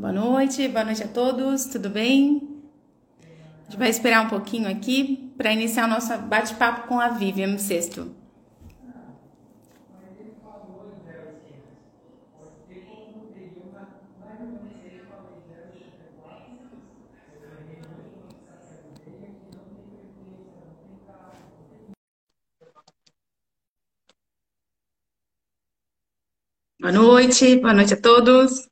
Boa noite, boa noite a todos, tudo bem? A gente vai esperar um pouquinho aqui para iniciar o nosso bate-papo com a Vivian Sexto. Boa noite, boa noite a todos.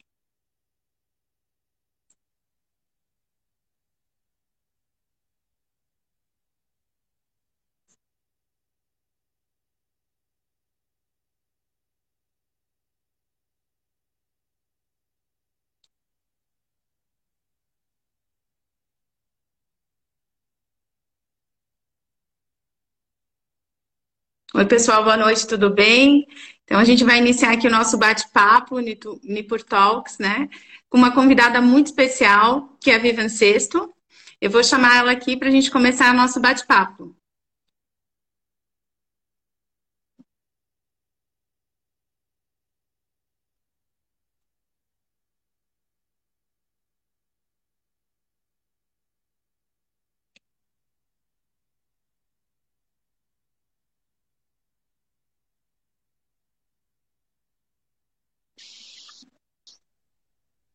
Oi, pessoal, boa noite, tudo bem? Então, a gente vai iniciar aqui o nosso bate-papo, Nipur Talks, né? Com uma convidada muito especial, que é a Vivian Sexto. Eu vou chamar ela aqui para a gente começar o nosso bate-papo.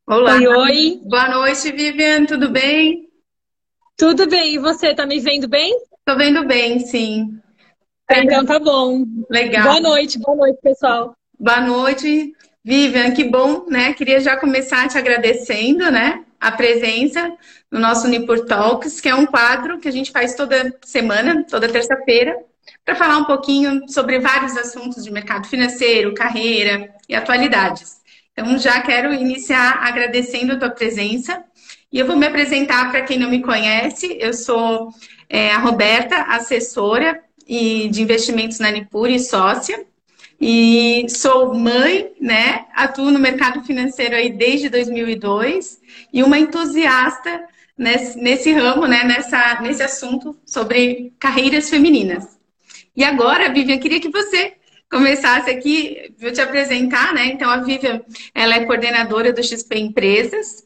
Olá. Oi, oi. Boa noite, Vivian, tudo bem? Tudo bem, e você tá me vendo bem? Tô vendo bem, sim. Então tá bom. Legal. Boa noite, boa noite, pessoal. Boa noite, Vivian, que bom, né? Queria já começar te agradecendo, né? A presença no nosso Nipur Talks, que é um quadro que a gente faz toda semana, toda terça-feira, para falar um pouquinho sobre vários assuntos de mercado financeiro, carreira e atualidades. Então, já quero iniciar agradecendo a tua presença. E eu vou me apresentar para quem não me conhece. Eu sou é, a Roberta, assessora e de investimentos na Nipur e sócia. E sou mãe, né? Atuo no mercado financeiro aí desde 2002 e uma entusiasta nesse, nesse ramo, né? Nessa, nesse assunto sobre carreiras femininas. E agora, Vivian, queria que você começasse aqui, vou te apresentar, né? Então, a Vivian, ela é coordenadora do XP Empresas,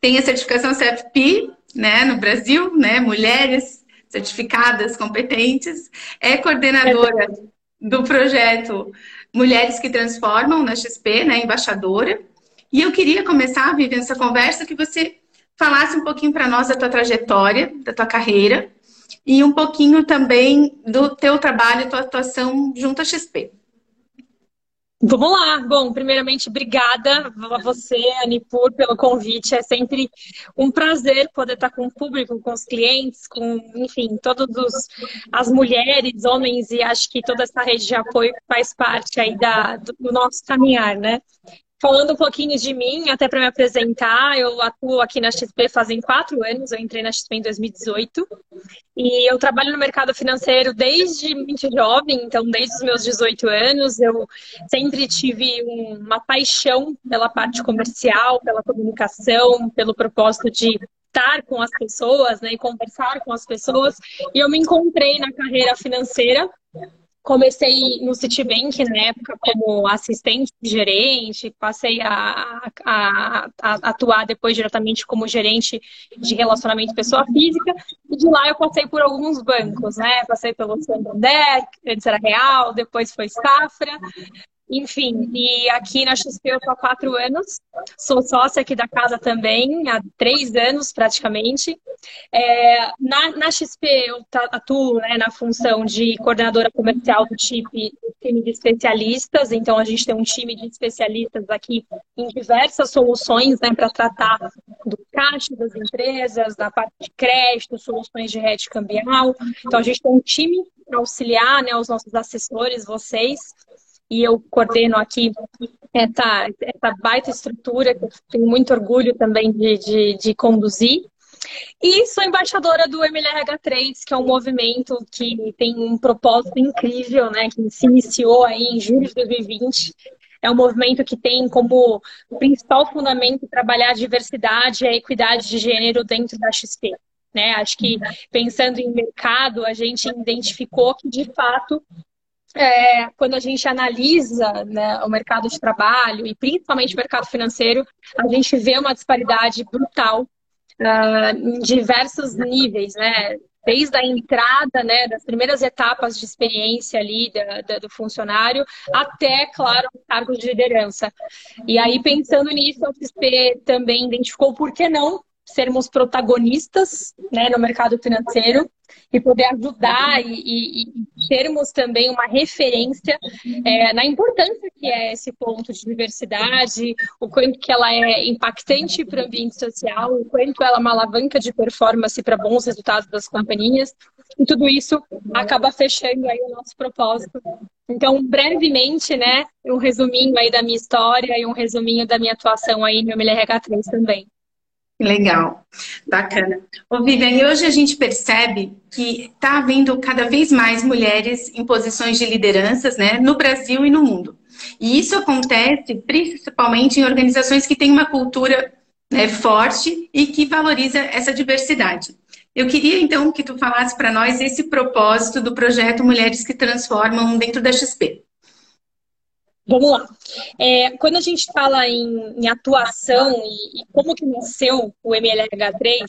tem a certificação CFP, né, no Brasil, né? Mulheres certificadas, competentes, é coordenadora do projeto Mulheres que Transformam na XP, né, embaixadora. E eu queria começar, Vivian, essa conversa que você falasse um pouquinho para nós da tua trajetória, da tua carreira, e um pouquinho também do teu trabalho, tua atuação junto à XP. Vamos lá. Bom, primeiramente, obrigada a você, Anipur, pelo convite. É sempre um prazer poder estar com o público, com os clientes, com, enfim, todas as mulheres, homens, e acho que toda essa rede de apoio faz parte aí da, do nosso caminhar, né? Falando um pouquinho de mim, até para me apresentar, eu atuo aqui na XP fazem quatro anos, eu entrei na XP em 2018 e eu trabalho no mercado financeiro desde muito jovem, então desde os meus 18 anos eu sempre tive uma paixão pela parte comercial, pela comunicação, pelo propósito de estar com as pessoas, né, e conversar com as pessoas. E eu me encontrei na carreira financeira Comecei no Citibank na época como assistente gerente, passei a, a, a, atuar depois diretamente como gerente de relacionamento pessoa física, e de lá eu passei por alguns bancos, né? Passei pelo Santander, antes era Real, depois foi Safra, enfim, e aqui na XP eu estou há quatro anos, sou sócia aqui da casa também, há três anos praticamente. É, na, na, XP eu atuo né, na função de coordenadora comercial do time, time de especialistas, então a gente tem um time de especialistas aqui em diversas soluções né, para tratar do caixa das empresas, da parte de crédito, soluções de rede cambial. Então a gente tem um time para auxiliar né, os nossos assessores, vocês e eu coordeno aqui essa, essa baita estrutura que eu tenho muito orgulho também de, de, de conduzir. E sou embaixadora do MLRH3, que é um movimento que tem um propósito incrível, né? Que se iniciou aí em julho de 2020. É um movimento que tem como principal fundamento trabalhar a diversidade e a equidade de gênero dentro da XP. Né? Acho que pensando em mercado, a gente identificou que de fato é, quando a gente analisa né, o mercado de trabalho e principalmente o mercado financeiro, a gente vê uma disparidade brutal uh, em diversos níveis, né? Desde a entrada, né, das primeiras etapas de experiência ali da, da, do funcionário, até, claro, cargos de liderança. E aí, pensando nisso, a XP também identificou por que não sermos protagonistas né, no mercado financeiro e poder ajudar e, e, e termos também uma referência é, na importância que é esse ponto de diversidade, o quanto que ela é impactante para o ambiente social, o quanto ela é uma alavanca de performance para bons resultados das companhias. E tudo isso acaba fechando aí o nosso propósito. Então, brevemente, né, um resuminho aí da minha história e um resuminho da minha atuação aí no MLRH3 também. Legal, bacana. Ô Vivian, e hoje a gente percebe que está havendo cada vez mais mulheres em posições de lideranças né, no Brasil e no mundo. E isso acontece principalmente em organizações que têm uma cultura né, forte e que valoriza essa diversidade. Eu queria então que tu falasse para nós esse propósito do projeto Mulheres que Transformam dentro da XP. Vamos lá. É, quando a gente fala em, em atuação e, e, como que nasceu o MLH3,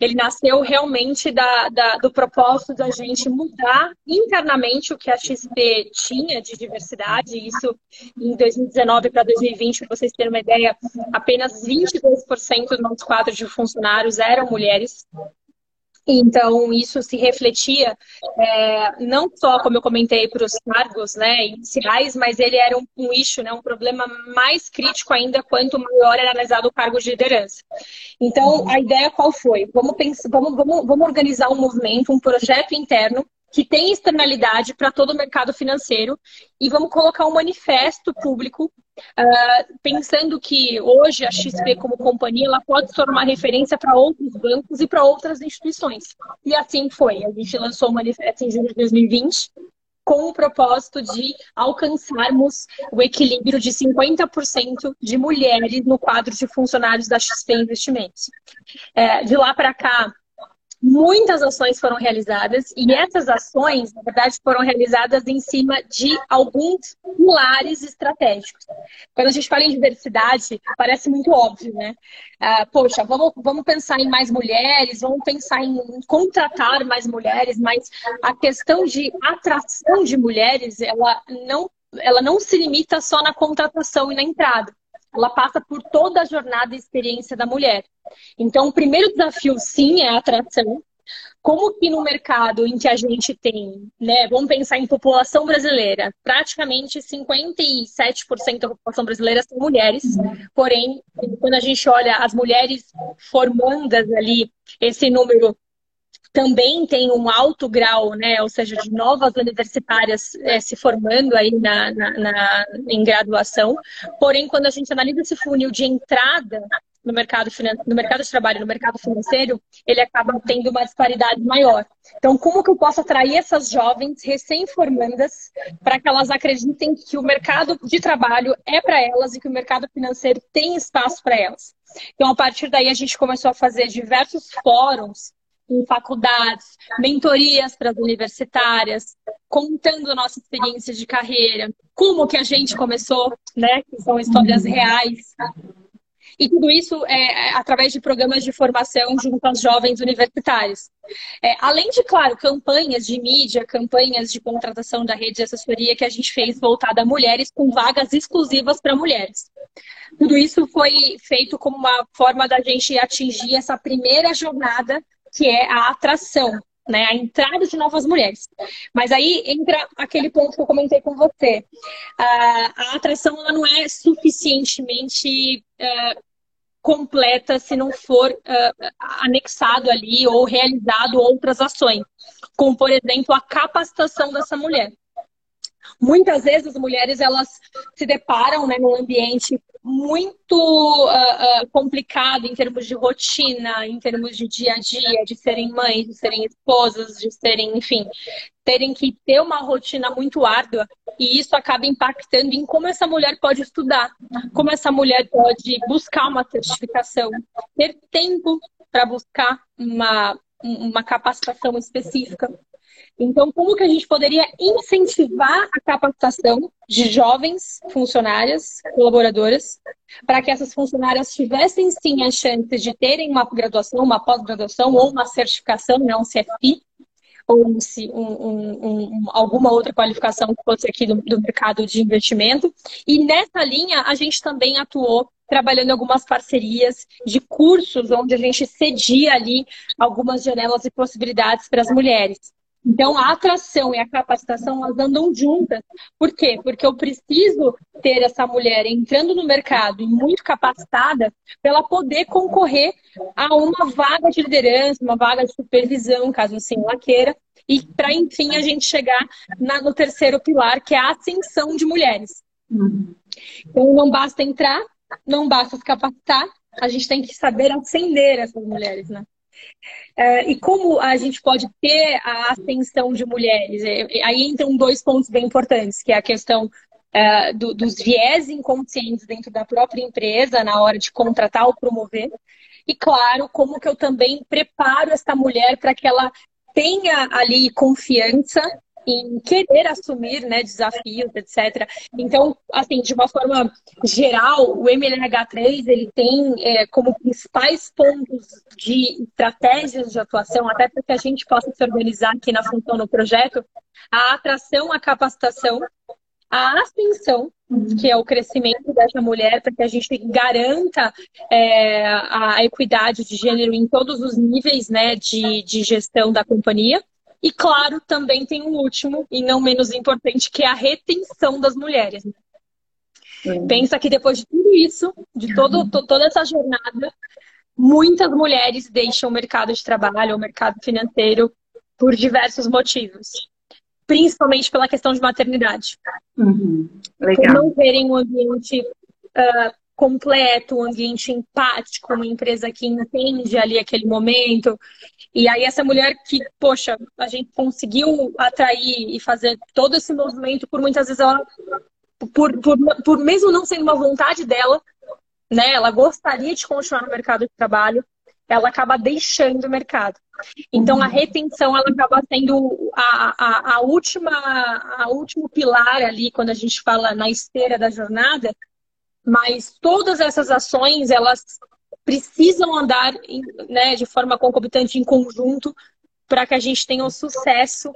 ele nasceu realmente da, da, do propósito da gente mudar internamente o que a XP tinha de diversidade. Isso em 2019 para 2020, para vocês terem uma ideia, apenas 22% do nosso quadro de funcionários eram mulheres. Então, isso se refletia é, não só, como eu comentei, para os cargos né, iniciais, mas ele era um, um issue, né, um problema mais crítico ainda quanto maior era analisado o cargo de liderança. Então, a ideia qual foi? Vamos, pensar, vamos, vamos, vamos organizar um movimento, um projeto interno que tem externalidade para todo o mercado financeiro e vamos colocar um manifesto público uh, pensando que hoje a XP como companhia ela pode se tornar referência para outros bancos e para outras instituições. E assim foi. A gente lançou o manifesto em julho de 2020 com o propósito de alcançarmos o equilíbrio de 50% de mulheres no quadro de funcionários da XP Investimentos. É, de lá para cá, muitas ações foram realizadas e essas ações, na verdade, foram realizadas em cima de alguns pilares estratégicos. Quando a gente fala em diversidade, parece muito óbvio, né? Ah, poxa, vamos, vamos pensar em mais mulheres, vamos pensar em contratar mais mulheres, mas a questão de atração de mulheres, ela não, ela não se limita só na contratação e na entrada ela passa por toda a jornada e experiência da mulher. Então, o primeiro desafio, sim, é a atração. Como que no mercado em que a gente tem, né, vamos pensar em população brasileira, praticamente 57% da população brasileira são mulheres, porém, quando a gente olha as mulheres formandas ali, esse número também tem um alto grau, né, ou seja, de novas universitárias é, se formando aí na, na, na, em graduação. Porém, quando a gente analisa esse funil de entrada no mercado, no mercado de trabalho, no mercado financeiro, ele acaba tendo uma disparidade maior. Então, como que eu posso atrair essas jovens recém-formandas para que elas acreditem que o mercado de trabalho é para elas e que o mercado financeiro tem espaço para elas? Então, a partir daí, a gente começou a fazer diversos fóruns em faculdades, mentorias para as universitárias, contando nossa experiência de carreira, como que a gente começou, né? Que são histórias reais. E tudo isso é, é através de programas de formação junto aos jovens universitários. É, além de, claro, campanhas de mídia, campanhas de contratação da rede de assessoria que a gente fez voltada a mulheres com vagas exclusivas para mulheres. Tudo isso foi feito como uma forma da gente atingir essa primeira jornada que é a atração, né? A entrada de novas mulheres. Mas aí entra aquele ponto que eu comentei com você. a atração ela não é suficientemente uh, completa se não for uh, anexado ali ou realizado outras ações, como por exemplo a capacitação dessa mulher. Muitas vezes as mulheres elas se deparam né, num ambiente muito uh, uh, complicado em termos de rotina, em termos de dia a dia, de serem mães, de serem esposas, de serem, enfim, terem que ter uma rotina muito árdua e isso acaba impactando em como essa mulher pode estudar, como essa mulher pode buscar uma certificação, ter tempo para buscar uma, uma capacitação específica. Então, como que a gente poderia incentivar a capacitação de jovens funcionárias, colaboradoras, para que essas funcionárias tivessem sim a chance de terem uma graduação, uma pós-graduação ou uma certificação, não um CFP, ou um, um, um, alguma outra qualificação que fosse aqui do, do mercado de investimento. E nessa linha, a gente também atuou trabalhando algumas parcerias de cursos onde a gente cedia ali algumas janelas e possibilidades para as mulheres. Então, a atração e a capacitação, elas andam juntas. Por quê? Porque eu preciso ter essa mulher entrando no mercado e muito capacitada para ela poder concorrer a uma vaga de liderança, uma vaga de supervisão, caso assim ela queira, e para, enfim, a gente chegar na, no terceiro pilar, que é a ascensão de mulheres. Então, não basta entrar, não basta se capacitar, a gente tem que saber ascender essas mulheres, né? É, e como a gente pode ter a ascensão de mulheres? É, aí entram dois pontos bem importantes, que é a questão é, do, dos viés inconscientes dentro da própria empresa na hora de contratar ou promover. E claro, como que eu também preparo essa mulher para que ela tenha ali confiança em querer assumir né, desafios, etc. Então, assim, de uma forma geral, o MLH3 ele tem é, como principais pontos de estratégias de atuação, até para que a gente possa se organizar aqui na função do projeto, a atração, a capacitação, a ascensão, que é o crescimento dessa mulher, para que a gente garanta é, a equidade de gênero em todos os níveis né, de, de gestão da companhia. E, claro, também tem um último, e não menos importante, que é a retenção das mulheres. Uhum. Pensa que depois de tudo isso, de todo, toda essa jornada, muitas mulheres deixam o mercado de trabalho, o mercado financeiro, por diversos motivos. Principalmente pela questão de maternidade. Uhum. Legal. Por não terem um ambiente uh, completo, um ambiente empático, uma empresa que entende ali aquele momento. E aí essa mulher que, poxa, a gente conseguiu atrair e fazer todo esse movimento, por muitas vezes ela, por, por, por mesmo não sendo uma vontade dela, né, ela gostaria de continuar no mercado de trabalho, ela acaba deixando o mercado. Então a retenção ela acaba sendo a, a, a última a último pilar ali quando a gente fala na esteira da jornada mas todas essas ações, elas precisam andar né, de forma concomitante em conjunto para que a gente tenha um sucesso,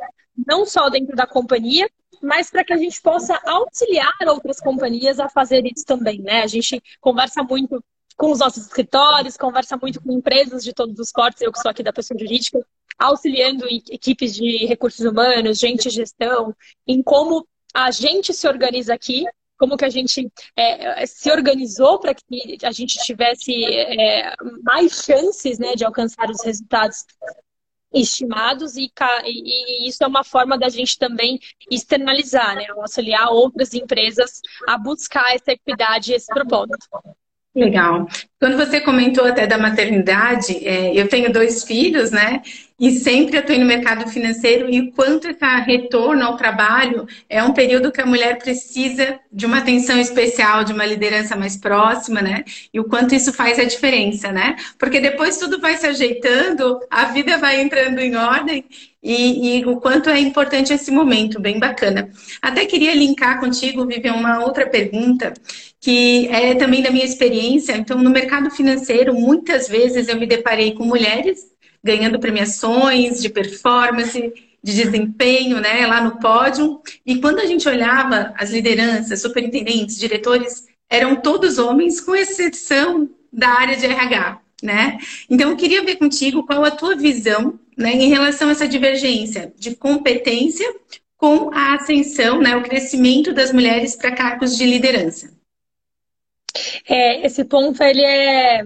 não só dentro da companhia, mas para que a gente possa auxiliar outras companhias a fazer isso também, né? A gente conversa muito com os nossos escritórios, conversa muito com empresas de todos os portos, eu que sou aqui da pessoa jurídica, auxiliando equipes de recursos humanos, gente de gestão, em como a gente se organiza aqui como que a gente é, se organizou para que a gente tivesse é, mais chances né, de alcançar os resultados estimados e, e, isso é uma forma da gente também externalizar, né, auxiliar outras empresas a buscar essa equidade e esse propósito. Legal. Quando você comentou até da maternidade, é, eu tenho dois filhos, né? E sempre atuei no mercado financeiro e o quanto esse retorno ao trabalho é um período que a mulher precisa de uma atenção especial, de uma liderança mais próxima, né? E o quanto isso faz a diferença, né? Porque depois tudo vai se ajeitando, a vida vai entrando em ordem e, e, o quanto é importante esse momento, bem bacana. Até queria linkar contigo, Vivian, uma outra pergunta, que é também da minha experiência. Então, no mercado financeiro, muitas vezes eu me deparei com mulheres ganhando premiações de performance, de desempenho, né, lá no pódio. E quando a gente olhava as lideranças, superintendentes, diretores, eram todos homens, com exceção da área de RH, né? Então, eu queria ver contigo qual a tua visão, né, em relação a essa divergência de competência com a ascensão, né, o crescimento das mulheres para cargos de liderança. É, esse ponto ele é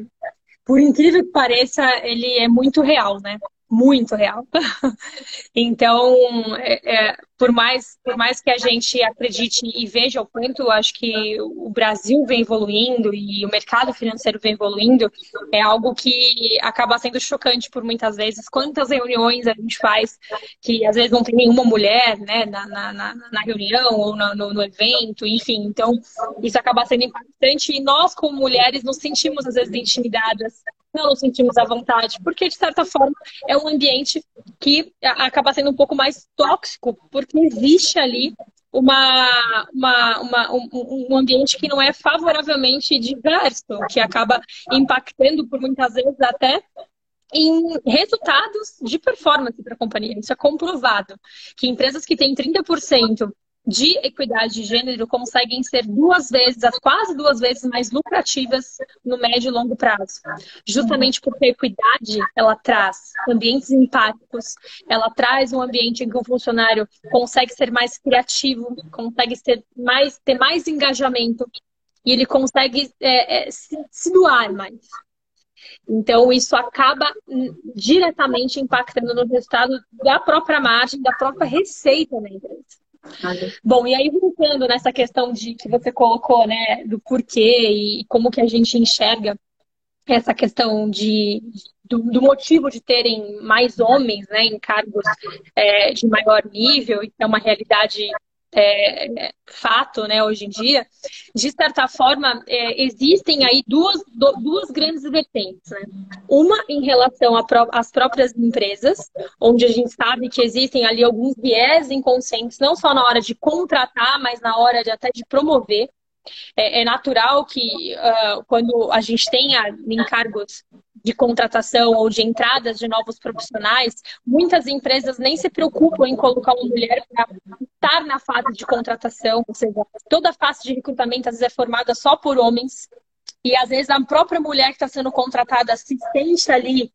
por incrível que pareça, ele é muito real, né? Muito real. então, é, é, por, mais, por mais que a gente acredite e veja o quanto acho que o Brasil vem evoluindo e o mercado financeiro vem evoluindo, é algo que acaba sendo chocante por muitas vezes. Quantas reuniões a gente faz que às vezes não tem nenhuma mulher né, na, na, na reunião ou no, no evento, enfim. Então, isso acaba sendo impactante e nós, como mulheres, nos sentimos às vezes intimidadas não nos sentimos à vontade, porque de certa forma é um ambiente que acaba sendo um pouco mais tóxico, porque existe ali uma, uma, uma um, um, ambiente que não é favoravelmente diverso, que acaba impactando por muitas vezes até em resultados de performance para a companhia. Isso é comprovado. Que empresas que têm 30% de equidade de gênero conseguem ser duas vezes, quase duas vezes mais lucrativas no médio e longo prazo. Justamente porque a equidade, ela traz ambientes empáticos, ela traz um ambiente em que o funcionário consegue ser mais criativo, consegue ser mais, ter mais engajamento e ele consegue é, é, se, se doar mais. Então, isso acaba hum, diretamente impactando no resultado da própria margem, da própria receita da empresa. Bom, e aí voltando nessa questão de que você colocou, né, do porquê e como que a gente enxerga essa questão de, do, do motivo de terem mais homens né, em cargos é, de maior nível, que é uma realidade é, é, fato né, hoje em dia, de certa forma, é, existem aí duas, duas grandes vertentes. Né? Uma em relação às próprias empresas, onde a gente sabe que existem ali alguns viés inconscientes, não só na hora de contratar, mas na hora de até de promover. É, é natural que uh, quando a gente tenha encargos de contratação ou de entradas de novos profissionais, muitas empresas nem se preocupam em colocar uma mulher para estar na fase de contratação, ou seja, toda a fase de recrutamento às vezes é formada só por homens, e às vezes a própria mulher que está sendo contratada se sente ali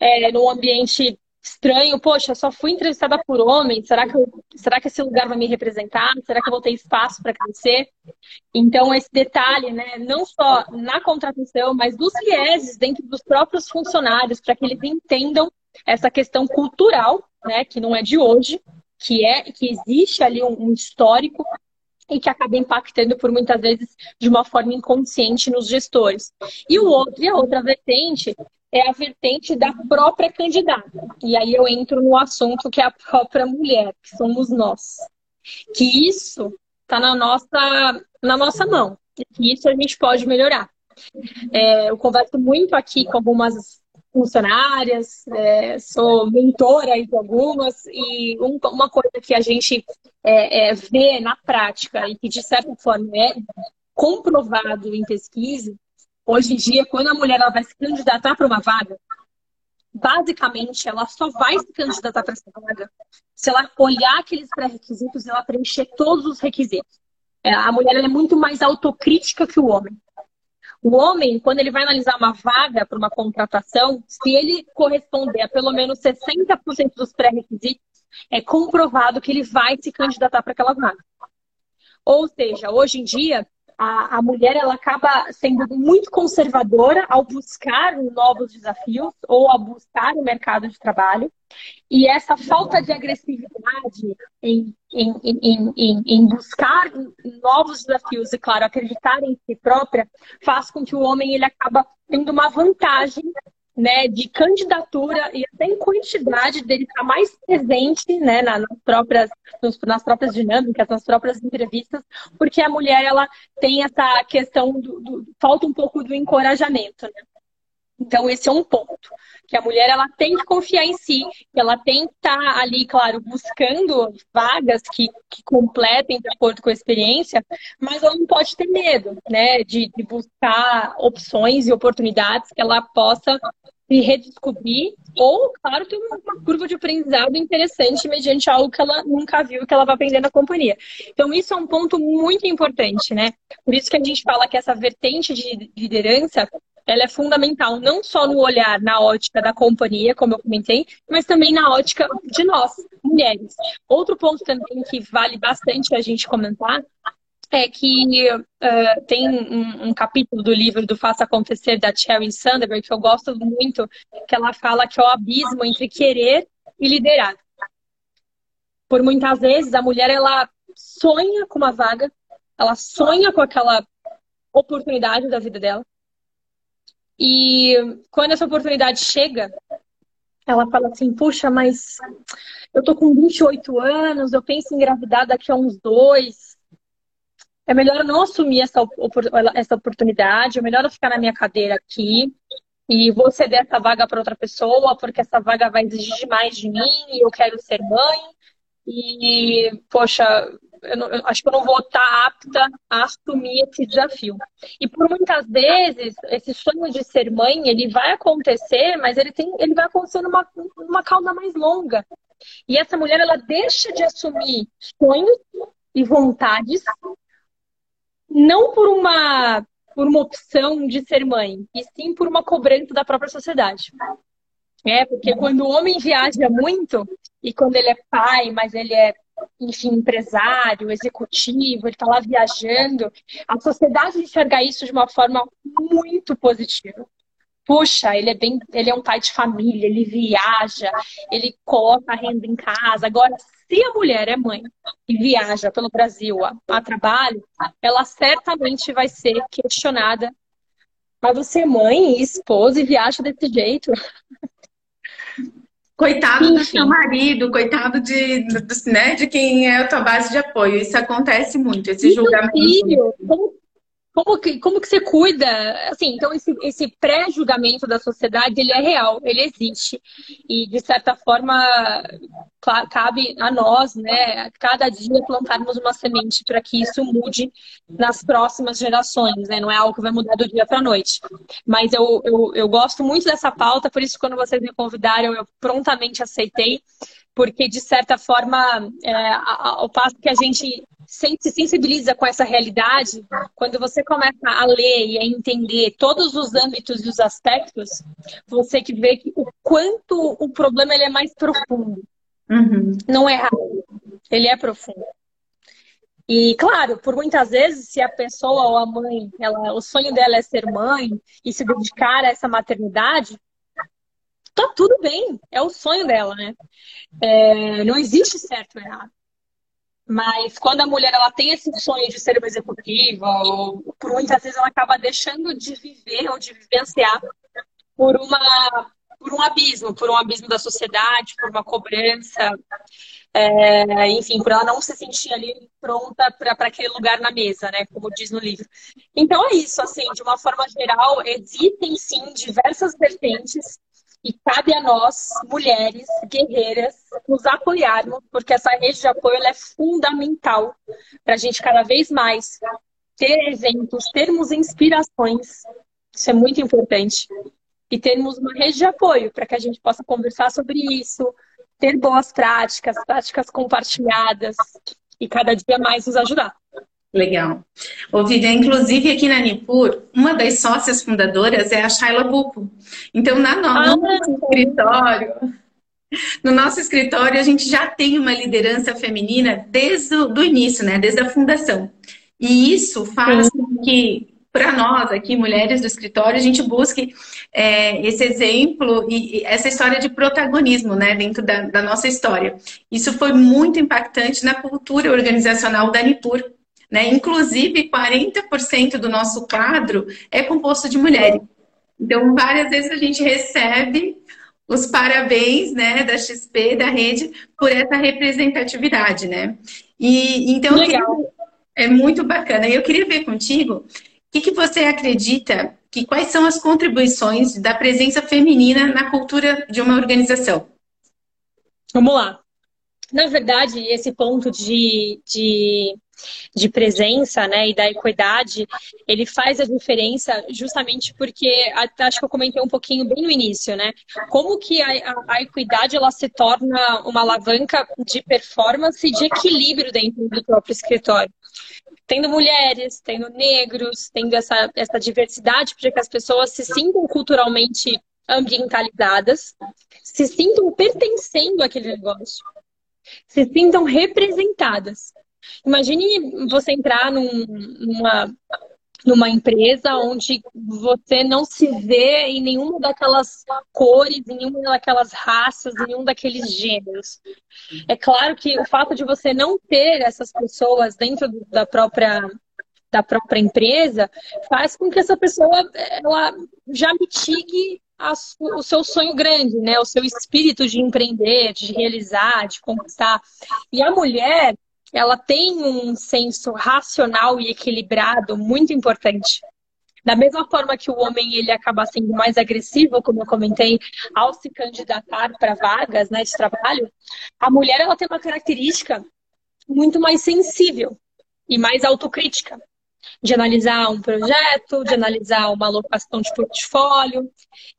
é, num ambiente estranho, poxa, só fui entrevistada por homem, será que, eu, será que esse lugar vai me representar? Será que eu vou ter espaço para crescer? Então, esse detalhe, né, não só na contratação, mas dos vieses dentro dos próprios funcionários, para que eles entendam essa questão cultural, né, que não é de hoje, que é que existe ali um, um histórico e que acaba impactando por muitas vezes de uma forma inconsciente nos gestores. E o outro, e a outra vertente é a vertente da própria candidata. E aí eu entro no assunto que é a própria mulher, que somos nós. Que isso está na nossa, na nossa mão. E isso a gente pode melhorar. É, eu converso muito aqui com algumas funcionárias, é, sou mentora de algumas, e um, uma coisa que a gente é, é, vê na prática e que, de certa forma, é comprovado em pesquisa, Hoje em dia, quando a mulher ela vai se candidatar para uma vaga, basicamente ela só vai se candidatar para essa vaga se ela olhar aqueles pré-requisitos e ela preencher todos os requisitos. É, a mulher é muito mais autocrítica que o homem. O homem, quando ele vai analisar uma vaga para uma contratação, se ele corresponder a pelo menos 60% dos pré-requisitos, é comprovado que ele vai se candidatar para aquela vaga. Ou seja, hoje em dia, a, a mulher ela acaba sendo muito conservadora ao buscar novos desafios ou ao buscar o mercado de trabalho. E essa falta de agressividade em, em, em, em, em buscar novos desafios e, claro, acreditar em si própria, faz com que o homem ele acaba tendo uma vantagem né, de candidatura e até em quantidade dele estar mais presente né, nas, próprias, nas próprias dinâmicas, nas próprias entrevistas, porque a mulher ela tem essa questão do, do falta um pouco do encorajamento. Né? Então, esse é um ponto. Que a mulher ela tem que confiar em si, ela tem que estar ali, claro, buscando vagas que, que completem de acordo com a experiência, mas ela não pode ter medo, né? De, de buscar opções e oportunidades que ela possa se redescobrir, ou, claro, ter uma curva de aprendizado interessante mediante algo que ela nunca viu que ela vai aprender na companhia. Então, isso é um ponto muito importante, né? Por isso que a gente fala que essa vertente de liderança ela é fundamental não só no olhar, na ótica da companhia, como eu comentei, mas também na ótica de nós, mulheres. Outro ponto também que vale bastante a gente comentar é que uh, tem um, um, capítulo do livro do Faça Acontecer da Sheryl Sandberg que eu gosto muito, que ela fala que é o abismo entre querer e liderar. Por muitas vezes a mulher ela sonha com uma vaga, ela sonha com aquela oportunidade da vida dela, e quando essa oportunidade chega, ela fala assim: puxa, mas eu tô com 28 anos, eu penso em engravidar daqui a uns dois. É melhor eu não assumir essa, essa oportunidade, é melhor eu ficar na minha cadeira aqui e vou ceder essa vaga para outra pessoa porque essa vaga vai exigir mais de mim e eu quero ser mãe. E, poxa, eu, não, eu acho que eu não vou estar apta a assumir esse desafio. E por muitas vezes, esse sonho de ser mãe, ele vai acontecer, mas ele, tem, ele vai acontecer numa, numa causa mais longa. E essa mulher, ela deixa de assumir sonhos e vontades, não por uma por uma opção de ser mãe, e sim por uma cobrança da própria sociedade. É, porque quando o homem viaja muito, e quando ele é pai, mas ele é, enfim, empresário, executivo, ele está lá viajando, a sociedade enxerga isso de uma forma muito positiva. Puxa, ele é bem, ele é um pai de família, ele viaja, ele coloca a renda em casa. Agora, se a mulher é mãe e viaja pelo Brasil a, a trabalho, ela certamente vai ser questionada. Mas você é mãe esposa e viaja desse jeito? Coitado Enfim. do seu marido, coitado de, né, de quem é a tua base de apoio. Isso acontece muito, esse julgamento. Filho, como como que, como que você cuida? Assim, então esse, esse pré-julgamento da sociedade, ele é real, ele existe. E, de certa forma, cabe a nós, né, cada dia plantarmos uma semente para que isso mude nas próximas gerações, né? Não é algo que vai mudar do dia para a noite. Mas eu, eu, eu gosto muito dessa pauta, por isso quando vocês me convidaram, eu prontamente aceitei, porque, de certa forma, é, ao passo que a gente se sensibiliza com essa realidade, quando você começa a ler e a entender todos os âmbitos e os aspectos, você que vê que o quanto o problema ele é mais profundo. Uhum. Não é raro, ele é profundo. E claro, por muitas vezes, se a pessoa ou a mãe, ela, o sonho dela é ser mãe e se dedicar a essa maternidade, tá tudo bem, é o sonho dela, né? É, não existe certo ou errado. Mas quando a mulher ela tem esse sonho de ser uma executiva, ou por muitas vezes ela acaba deixando de viver ou de vivenciar por uma por um abismo, por um abismo da sociedade, por uma cobrança, é, enfim, por ela não se sentir ali pronta para aquele lugar na mesa, né? Como diz no livro. Então é isso, assim, de uma forma geral, existem sim diversas vertentes e cabe a nós, mulheres guerreiras, nos apoiarmos, porque essa rede de apoio é fundamental para a gente cada vez mais ter eventos, termos inspirações. Isso é muito importante. E termos uma rede de apoio para que a gente possa conversar sobre isso, ter boas práticas, práticas compartilhadas e cada dia mais nos ajudar. Legal. Ô, Vivian, inclusive aqui na Nipur, uma das sócias fundadoras é a Shaila Buco. Então, na no, ah, nosso escritório, no nosso escritório, a gente já tem uma liderança feminina desde o do início, né? Desde a fundação. E isso faz com que, para nós aqui, mulheres do escritório, a gente busque é, esse exemplo e, e, essa história de protagonismo, né? Dentro da, da nossa história. Isso foi muito impactante na cultura organizacional da Nipur né? Inclusive, 40% do nosso quadro é composto de mulheres. Então, várias vezes a gente recebe os parabéns né, da XP, da rede, por essa representatividade, né? E então Legal. é muito bacana. Eu queria ver contigo que, que você acredita que quais são as contribuições da presença feminina na cultura de uma organização? Vamos lá. Na verdade, esse ponto de, de de presença, né, e da equidade, ele faz a diferença justamente porque, acho que eu comentei um pouquinho bem no início, né, como que a, a, a equidade, ela se torna uma alavanca de performance e de equilíbrio dentro do próprio escritório. Tendo mulheres, tendo negros, tendo essa, essa diversidade para que as pessoas se sintam culturalmente ambientalizadas, se sintam pertencendo àquele negócio, se sintam representadas. Imagine você entrar num, numa, numa empresa onde você não se vê em nenhuma daquelas cores, em nenhuma daquelas raças, em nenhum daqueles gêneros. É claro que o fato de você não ter essas pessoas dentro da própria da própria empresa faz com que essa pessoa ela já mitigue a, o seu sonho grande, né? O seu espírito de empreender, de realizar, de conquistar. E a mulher, ela tem um senso racional e equilibrado muito importante. Da mesma forma que o homem ele acaba sendo mais agressivo, como eu comentei, ao se candidatar para vagas né, de trabalho, a mulher ela tem uma característica muito mais sensível e mais autocrítica de analisar um projeto, de analisar uma alocação de portfólio.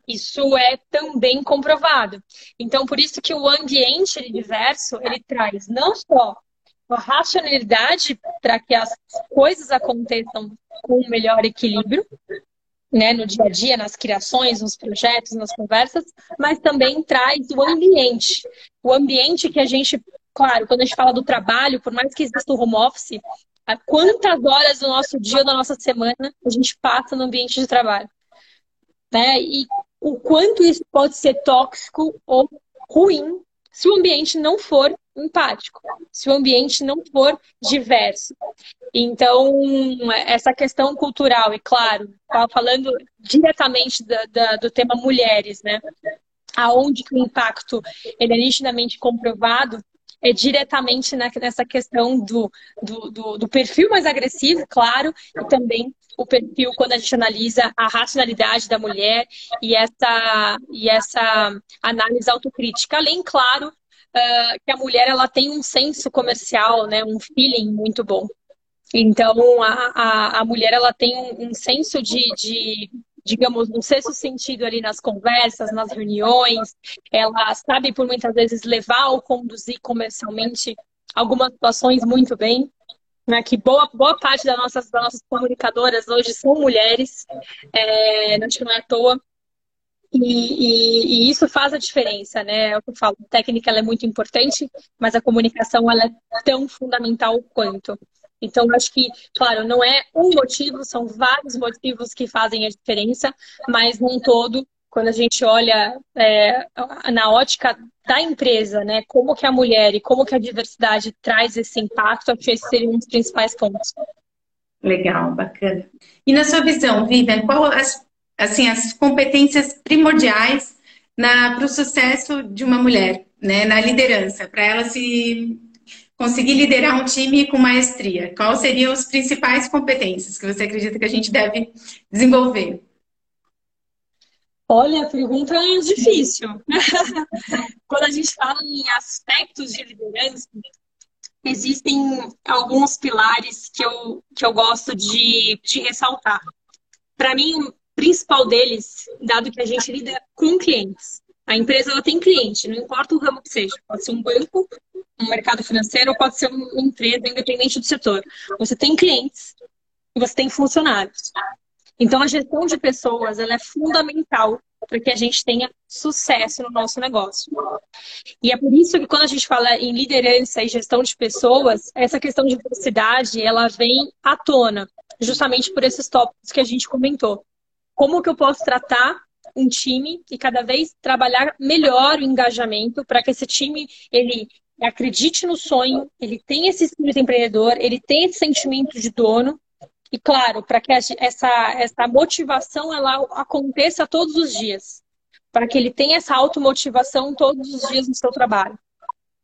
Isso é também comprovado. Então, por isso que o ambiente diverso, ele traz não só a racionalidade para que as coisas aconteçam com um melhor equilíbrio, né, no dia a dia, nas criações, nos projetos, nas conversas, mas também traz o ambiente. O ambiente que a gente, claro, quando a gente fala do trabalho, por mais que exista o home office, quantas horas do nosso dia, da nossa semana, a gente passa no ambiente de trabalho. Né? E o quanto isso pode ser tóxico ou ruim se o ambiente não for empático, se o ambiente não for diverso. Então, essa questão cultural, e claro, falando diretamente da, da, do tema mulheres, né? Aonde o impacto ele é nitidamente comprovado, é diretamente nessa questão do, do, do, do perfil mais agressivo, claro, e também o perfil quando a gente analisa a racionalidade da mulher e essa, e essa análise autocrítica. Além, claro, uh, que a mulher ela tem um senso comercial, né, um feeling muito bom. Então, a, a, a mulher ela tem um, um senso de, de, digamos, um sexto sentido ali nas conversas, nas reuniões. Ela sabe, por muitas vezes, levar ou conduzir comercialmente algumas situações muito bem. Né, que boa, boa parte das nossas, das nossas comunicadoras hoje são mulheres, é, não é à toa. E, e, e, isso faz a diferença, né? É o que eu falo, a técnica é muito importante, mas a comunicação é tão fundamental quanto. Então, acho que, claro, não é um motivo, são vários motivos que fazem a diferença, mas num todo, quando a gente olha é, na ótica da empresa, né, como que a mulher e como que a diversidade traz esse impacto, acho que esses seriam os principais pontos. Legal, bacana. E na sua visão, Vivian, qual as, assim, as competências primordiais para o sucesso de uma mulher, né, na liderança, para ela se conseguir liderar um time com maestria? Quais seriam as principais competências que você acredita que a gente deve desenvolver? Olha, a pergunta é difícil. Quando a gente fala em aspectos de liderança, existem alguns pilares que eu, que eu gosto de, de ressaltar. Para mim, o principal deles, dado que a gente lida com clientes, a empresa ela tem cliente, não importa o ramo que seja. Pode ser um banco, um mercado financeiro, ou pode ser uma empresa independente do setor. Você tem clientes e você tem funcionários. Então, a gestão de pessoas ela é fundamental para que a gente tenha sucesso no nosso negócio. E é por isso que quando a gente fala em liderança e gestão de pessoas, essa questão de velocidade, ela vem à tona, justamente por esses tópicos que a gente comentou. Como que eu posso tratar um time e cada vez trabalhar melhor o engajamento para que esse time ele acredite no sonho, ele tenha esse espírito empreendedor, ele tenha esse sentimento de dono e claro, para que essa, essa motivação ela aconteça todos os dias, para que ele tenha essa automotivação todos os dias no seu trabalho.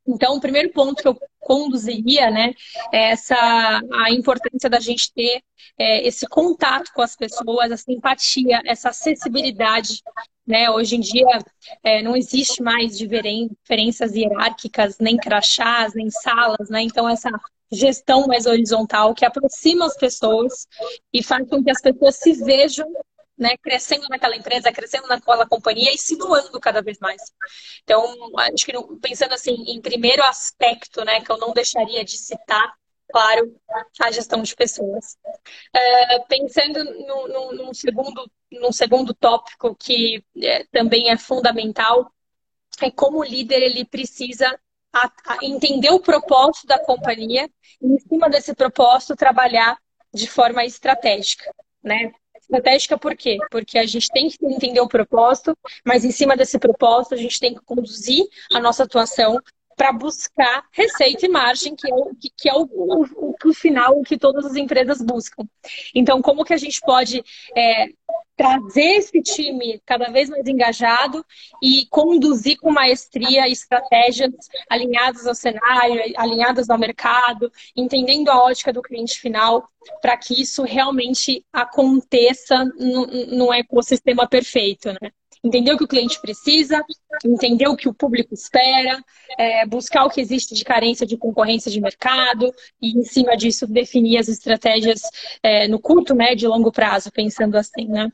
Então, o primeiro ponto que eu conduziria, né, é essa a importância da gente ter é, esse contato com as pessoas, essa empatia, essa acessibilidade. Né? Hoje em dia é, não existe mais diferenças hierárquicas, nem crachás, nem salas, né? Então essa gestão mais horizontal que aproxima as pessoas e faz com que as pessoas se vejam né, crescendo naquela empresa, crescendo naquela companhia e se doando cada vez mais. Então, acho que pensando assim, em primeiro aspecto, né, que eu não deixaria de citar, claro, a gestão de pessoas. Uh, pensando no, num, segundo, num segundo tópico que é, também é fundamental, é como o líder ele precisa a, a entender o propósito da companhia e, em cima desse propósito, trabalhar de forma estratégica, né? Estratégica por quê? Porque a gente tem que entender o propósito, mas em cima desse propósito a gente tem que conduzir a nossa atuação para buscar receita e margem, que é, o, que é o, o, o, o, final que todas as empresas buscam. Então, como que a gente pode é, trazer esse time cada vez mais engajado e conduzir com maestria estratégias alinhadas ao cenário, alinhadas ao mercado, entendendo a ótica do cliente final, para que isso realmente aconteça num ecossistema perfeito, né? Entender o que o cliente precisa, entender o que o público espera, é, buscar o que existe de carência de concorrência de mercado e, em cima disso, definir as estratégias é, no curto, médio e longo prazo, pensando assim, né?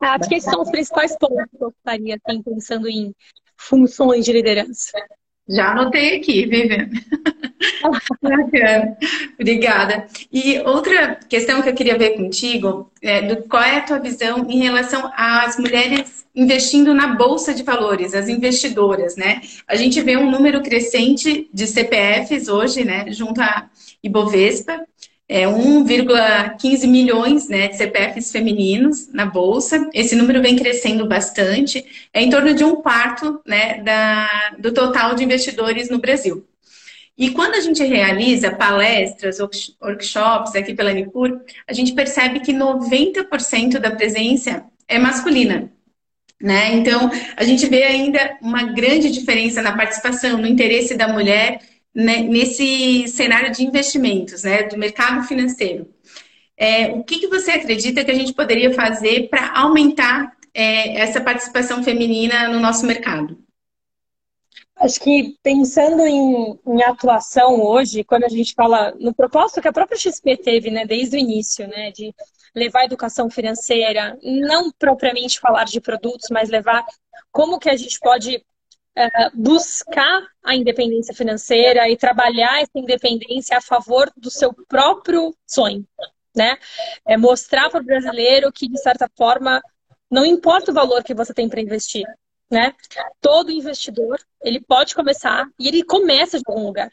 Acho que esses são os principais pontos que eu estaria assim, pensando em funções de liderança. Já anotei aqui, Vivian. Bacana. Obrigada. E outra questão que eu queria ver contigo é do, qual é a tua visão em relação às mulheres investindo na bolsa de valores, as investidoras, né? A gente vê um número crescente de CPFs hoje, né, junto à Ibovespa, é 1,15 milhões né, de CPFs femininos na Bolsa. Esse número vem crescendo bastante, é em torno de um quarto né, da, do total de investidores no Brasil. E quando a gente realiza palestras, workshops aqui pela Nipur, a gente percebe que 90% da presença é masculina. Né? Então, a gente vê ainda uma grande diferença na participação, no interesse da mulher né, nesse cenário de investimentos, né, do mercado financeiro. É, o que, que você acredita que a gente poderia fazer para aumentar é, essa participação feminina no nosso mercado? Acho que pensando em, em, atuação hoje, quando a gente fala no propósito que a própria XP teve, né, desde o início, né, de levar educação financeira, não propriamente falar de produtos, mas levar como que a gente pode é, buscar a independência financeira e trabalhar essa independência a favor do seu próprio sonho, né? É mostrar para o brasileiro que, de certa forma, não importa o valor que você tem para investir, né? Todo investidor, ele pode começar e ele começa de algum lugar.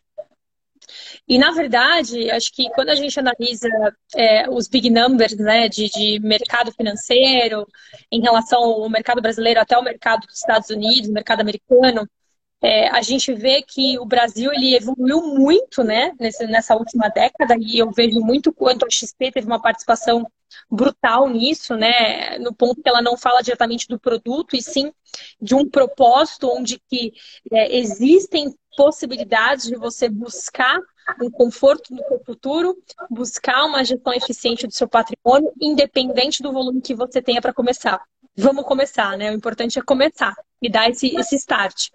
E, na verdade, acho que quando a gente analisa é, os big numbers né, de, de, mercado financeiro em relação ao mercado brasileiro até o mercado dos Estados Unidos, mercado americano, é, a gente vê que o Brasil ele evoluiu muito né, nessa, última década e eu vejo muito quanto a XP teve uma participação brutal nisso, né, no ponto que ela não fala diretamente do produto e sim de um propósito onde que é, existem possibilidades de você buscar um conforto no seu futuro, buscar uma gestão eficiente do seu patrimônio, independente do volume que você tenha para começar. Vamos começar, né? O importante é começar e dar esse, esse start.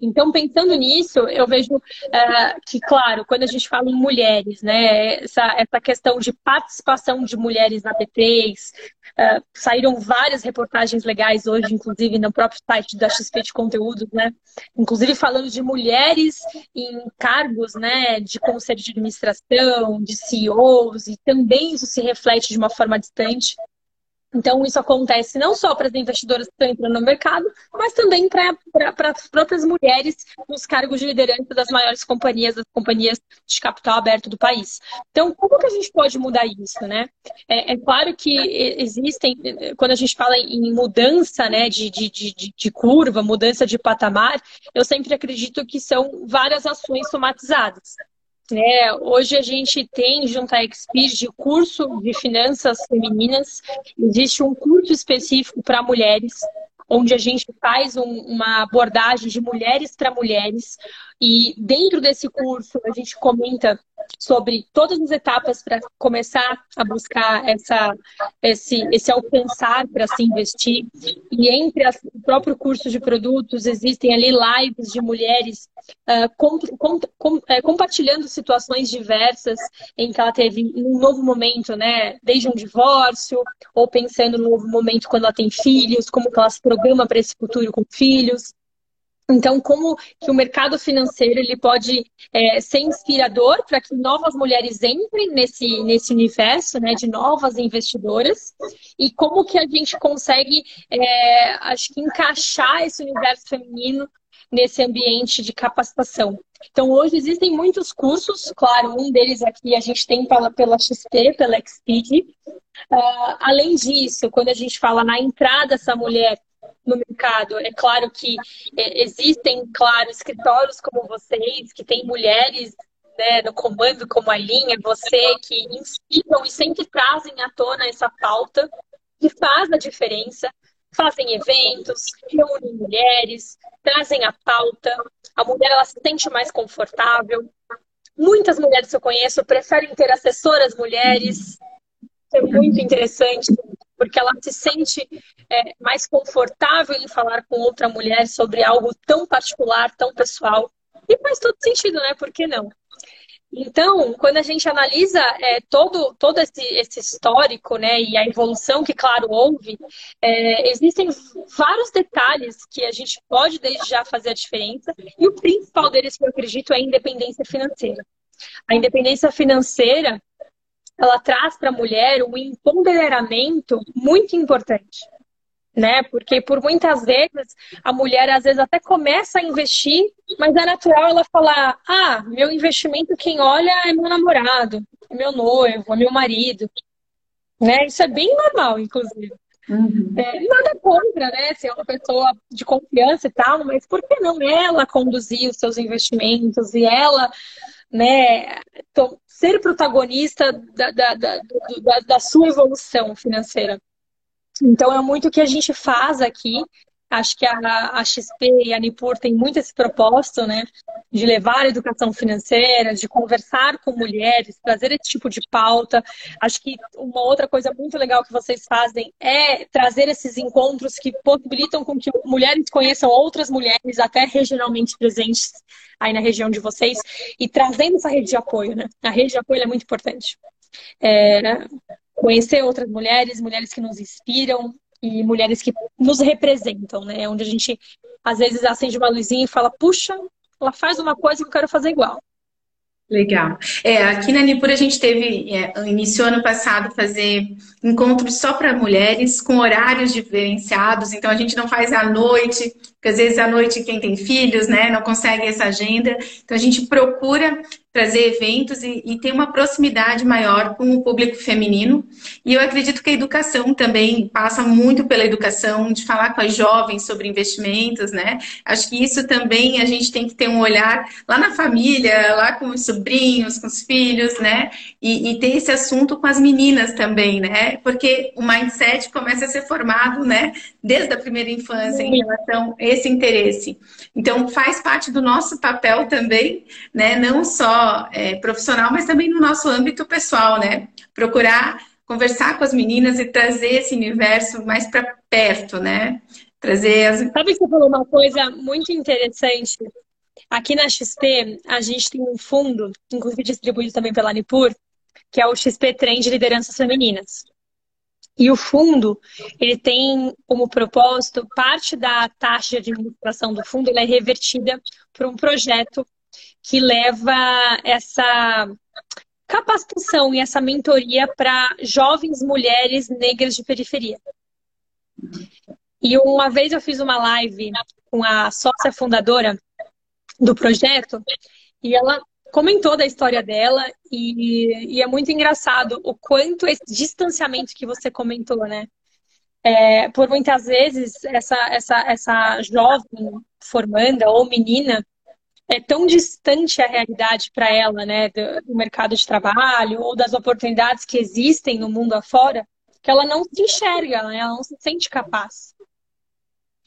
Então, pensando nisso, eu vejo uh, que, claro, quando a gente fala em mulheres, né, essa, essa questão de participação de mulheres na P3, uh, saíram várias reportagens legais hoje, inclusive no próprio site da XP de Conteúdos, né, inclusive falando de mulheres em cargos, né, de conselho de administração, de CEOs, e também isso se reflete de uma forma distante então, isso acontece não só para as investidoras que estão entrando no mercado, mas também para as próprias mulheres nos cargos de liderança das maiores companhias, das companhias de capital aberto do país. Então, como que a gente pode mudar isso, né? É, é claro que existem, quando a gente fala em mudança né, de, de, de, de curva, mudança de patamar, eu sempre acredito que são várias ações somatizadas. É, hoje a gente tem, junto à Expir, de curso de finanças femininas, existe um curso específico para mulheres, onde a gente faz um, uma abordagem de mulheres para mulheres. E dentro desse curso a gente comenta sobre todas as etapas para começar a buscar essa, esse, esse alcançar para se investir. E entre as, o próprio curso de produtos existem ali lives de mulheres uh, com, com, com, é, compartilhando situações diversas em que ela teve um novo momento, né? Desde um divórcio, ou pensando no novo momento quando ela tem filhos, como que ela se programa para esse futuro com filhos. Então, como que o mercado financeiro ele pode é, ser inspirador para que novas mulheres entrem nesse, nesse universo né, de novas investidoras e como que a gente consegue, é, acho que, encaixar esse universo feminino nesse ambiente de capacitação. Então, hoje existem muitos cursos, claro, um deles aqui a gente tem pela, pela XP, pela Xpeed. Uh, além disso, quando a gente fala na entrada dessa mulher no mercado. É claro que é, existem, claro, escritórios como vocês, que têm mulheres né, no comando, como a linha, você, que inspiram e sempre trazem à tona essa pauta que faz a diferença, fazem eventos, reúnem mulheres, trazem a pauta, a mulher ela se sente mais confortável. Muitas mulheres que eu conheço preferem ter assessoras mulheres, é muito interessante, porque ela se sente é, mais confortável em falar com outra mulher sobre algo tão particular, tão pessoal. E faz todo sentido, né? Por que não? Então, quando a gente analisa é, todo, todo esse, esse, histórico né, e a evolução que, claro, houve, é, existem vários detalhes que a gente pode desde já fazer a diferença, e o principal deles que eu acredito é a independência financeira. A independência financeira ela traz para a mulher um empoderamento muito importante. Né? Porque por muitas vezes a mulher às vezes até começa a investir, mas é natural ela falar: "Ah, meu investimento quem olha é meu namorado, é meu noivo, é meu marido". Né? Isso é bem normal, inclusive. Uhum. É, nada contra, né? Se é uma pessoa de confiança e tal, mas por que não ela conduzir os seus investimentos e ela né, ser protagonista da, da, da, da, sua evolução financeira. Então, é muito o que a gente faz aqui Acho que a, a XP e a Nipur têm muito esse propósito, né? De levar a educação financeira, de conversar com mulheres, trazer esse tipo de pauta. Acho que uma outra coisa muito legal que vocês fazem é trazer esses encontros que possibilitam com que mulheres conheçam outras mulheres, até regionalmente presentes aí na região de vocês, e trazendo essa rede de apoio, né? A rede de apoio é muito importante. É, conhecer outras mulheres, mulheres que nos inspiram, e mulheres que nos representam, né? Onde a gente às vezes acende uma luzinha e fala, puxa, ela faz uma coisa que eu quero fazer igual. Legal. É, aqui na Nipur a gente teve, é, iniciou ano passado fazer encontros só para mulheres, com horários diferenciados, então a gente não faz à noite, porque às vezes à noite quem tem filhos, né, não consegue essa agenda. Então a gente procura trazer eventos e, e ter uma proximidade maior com o público feminino. E eu acredito que a educação também passa muito pela educação, de falar com as jovens sobre investimentos, né? Acho que isso também a gente tem que ter um olhar lá na família, lá com os sobrinhos, com os filhos, né? E, e ter esse assunto com as meninas também, né? Porque o mindset começa a ser formado, né? Desde a primeira infância em relação a esse interesse. Então, faz parte do nosso papel também, né? Não só é, profissional, mas também no nosso âmbito pessoal, né? Procurar conversar com as meninas e trazer esse universo mais para perto, né? Trazer as. Sabe que você falou uma coisa muito interessante? Aqui na XP, a gente tem um fundo, inclusive distribuído também pela Nipur, que é o XP Trend Lideranças Femininas. E o fundo, ele tem como propósito, parte da taxa de administração do fundo é revertida para um projeto que leva essa capacitação e essa mentoria para jovens mulheres negras de periferia. E uma vez eu fiz uma live com a sócia fundadora do projeto e ela comentou da história dela e, e é muito engraçado o quanto esse distanciamento que você comentou, né? É, por muitas vezes essa, essa, essa jovem formanda ou menina é tão distante a realidade para ela, né, do, do, mercado de trabalho ou das oportunidades que existem no mundo afora, que ela não se enxerga, né, ela não se sente capaz.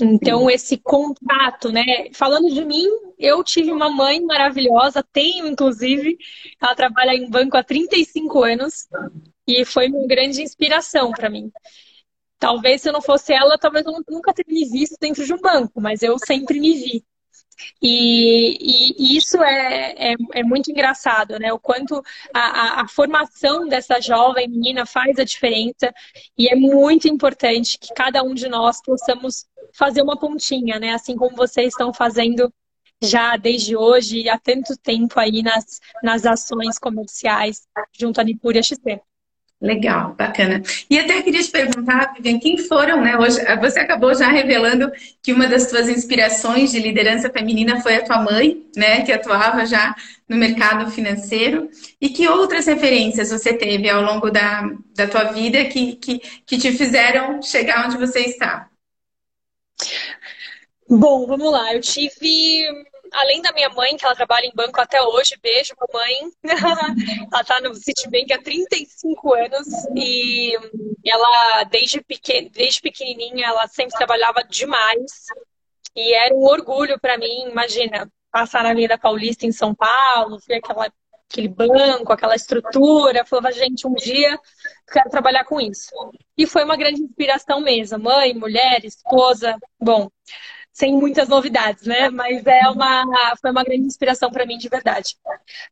Então, esse contato, né? Falando de mim, eu tive uma mãe maravilhosa, tenho, inclusive, ela trabalha em banco há 35 anos e foi uma grande inspiração para mim. Talvez se eu não fosse ela, talvez eu nunca teria me visto dentro de um banco, mas eu sempre me vi. E, e, isso é, é, é, muito engraçado, né? O quanto a, a, a, formação dessa jovem menina faz a diferença e é muito importante que cada um de nós possamos fazer uma pontinha, né? Assim como vocês estão fazendo já desde hoje há tanto tempo aí nas, nas ações comerciais junto à Nipúria XP. Legal, bacana. E até queria te perguntar, Vivian, quem foram, né? Hoje você acabou já revelando que uma das suas inspirações de liderança feminina foi a tua mãe, né? Que atuava já no mercado financeiro. E que outras referências você teve ao longo da, da tua vida que, que, que te fizeram chegar onde você está? Bom, vamos lá. Eu tive além da minha mãe, que ela trabalha em banco até hoje, beijo, mamãe. ela tá no Citibank há 35 anos e ela, desde, pequen... desde pequenininha, ela sempre trabalhava demais. E era um orgulho para mim, imagina, passar na Avenida Paulista em São Paulo, ver aquela, aquele banco, aquela estrutura. Falava, gente, um dia quero trabalhar com isso. E foi uma grande inspiração mesmo. Mãe, mulher, esposa. Bom, sem muitas novidades, né? Mas é uma, foi uma grande inspiração para mim de verdade.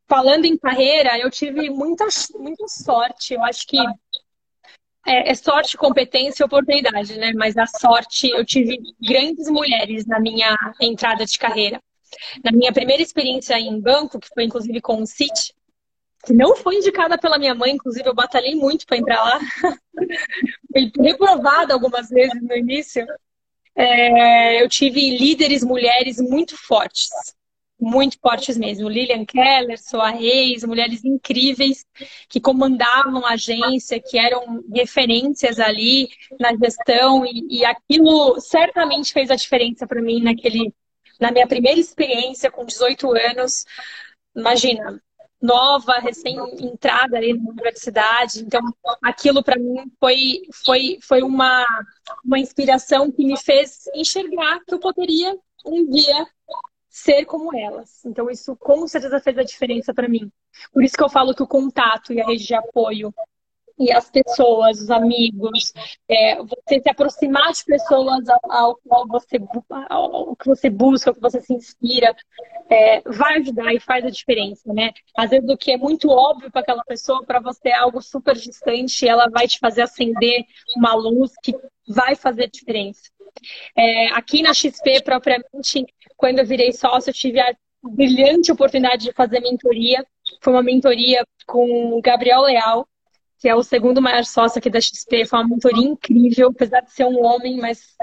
Falando em carreira, eu tive muita, muita sorte. Eu acho que é, é, sorte, competência e oportunidade, né? Mas a sorte, eu tive grandes mulheres na minha entrada de carreira. Na minha primeira experiência em banco, que foi inclusive com o Citi, que não foi indicada pela minha mãe, inclusive eu batalhei muito para entrar lá. Fui reprovada algumas vezes no início é, eu tive líderes mulheres muito fortes, muito fortes mesmo. Lilian Keller, Soa Reis, mulheres incríveis que comandavam a agência, que eram referências ali na gestão e, e aquilo certamente fez a diferença para mim naquele, na minha primeira experiência com 18 anos. Imagina, nova, recém-entrada ali na universidade. Então, aquilo para mim foi, foi, foi uma, uma inspiração que me fez enxergar que eu poderia um dia ser como elas. Então, isso com certeza fez a diferença para mim. Por isso que eu falo que o contato e a rede de apoio e as pessoas, os amigos, é, você se aproximar de pessoas ao, qual você, ao que você busca, ao que você se inspira, é, vai ajudar e faz a diferença, né? Às vezes o que é muito óbvio para aquela pessoa, para você é algo super distante, ela vai te fazer acender uma luz que vai fazer diferença. É, aqui na XP, propriamente, quando eu virei sócio, eu tive a brilhante oportunidade de fazer mentoria. Foi uma mentoria com o Gabriel Leal, que é o segundo maior sócio aqui da XP. Foi uma mentoria incrível, apesar de ser um homem, mas